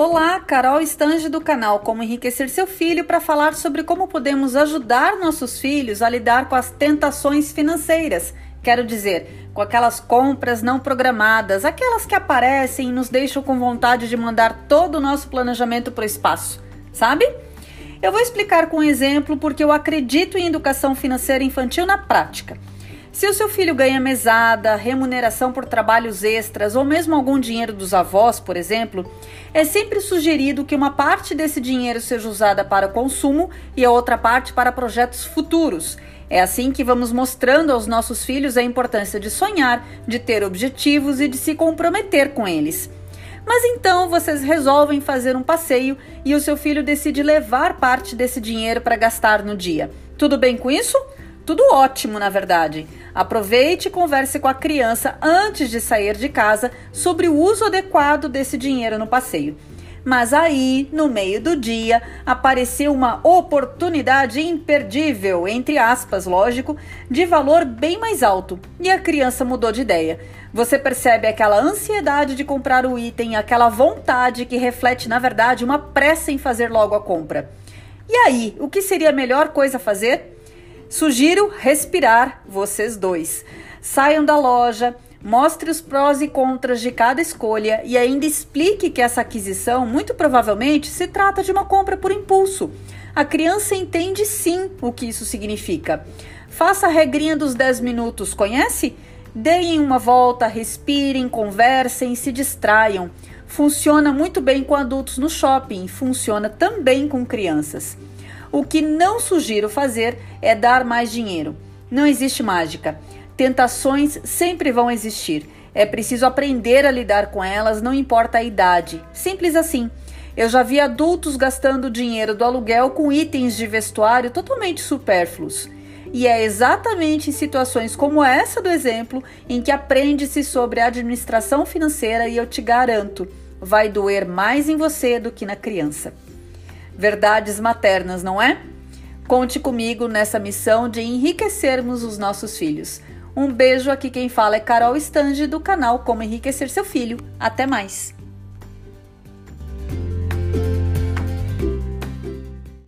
Olá, Carol Estange do canal Como Enriquecer Seu Filho para falar sobre como podemos ajudar nossos filhos a lidar com as tentações financeiras. Quero dizer, com aquelas compras não programadas, aquelas que aparecem e nos deixam com vontade de mandar todo o nosso planejamento para o espaço, sabe? Eu vou explicar com um exemplo porque eu acredito em educação financeira infantil na prática. Se o seu filho ganha mesada, remuneração por trabalhos extras ou mesmo algum dinheiro dos avós, por exemplo, é sempre sugerido que uma parte desse dinheiro seja usada para consumo e a outra parte para projetos futuros. É assim que vamos mostrando aos nossos filhos a importância de sonhar, de ter objetivos e de se comprometer com eles. Mas então vocês resolvem fazer um passeio e o seu filho decide levar parte desse dinheiro para gastar no dia. Tudo bem com isso? Tudo ótimo, na verdade. Aproveite e converse com a criança antes de sair de casa sobre o uso adequado desse dinheiro no passeio. Mas aí, no meio do dia, apareceu uma oportunidade imperdível, entre aspas, lógico, de valor bem mais alto, e a criança mudou de ideia. Você percebe aquela ansiedade de comprar o item, aquela vontade que reflete, na verdade, uma pressa em fazer logo a compra. E aí, o que seria a melhor coisa a fazer? Sugiro respirar vocês dois. Saiam da loja, mostre os prós e contras de cada escolha e ainda explique que essa aquisição muito provavelmente se trata de uma compra por impulso. A criança entende sim o que isso significa. Faça a regrinha dos 10 minutos, conhece? Deem uma volta, respirem, conversem, se distraiam. Funciona muito bem com adultos no shopping, funciona também com crianças. O que não sugiro fazer é dar mais dinheiro. Não existe mágica. Tentações sempre vão existir. É preciso aprender a lidar com elas, não importa a idade. Simples assim. Eu já vi adultos gastando dinheiro do aluguel com itens de vestuário totalmente supérfluos. E é exatamente em situações como essa do exemplo em que aprende-se sobre administração financeira e eu te garanto, vai doer mais em você do que na criança. Verdades maternas, não é? Conte comigo nessa missão de enriquecermos os nossos filhos. Um beijo aqui quem fala é Carol Stange do canal Como Enriquecer Seu Filho. Até mais!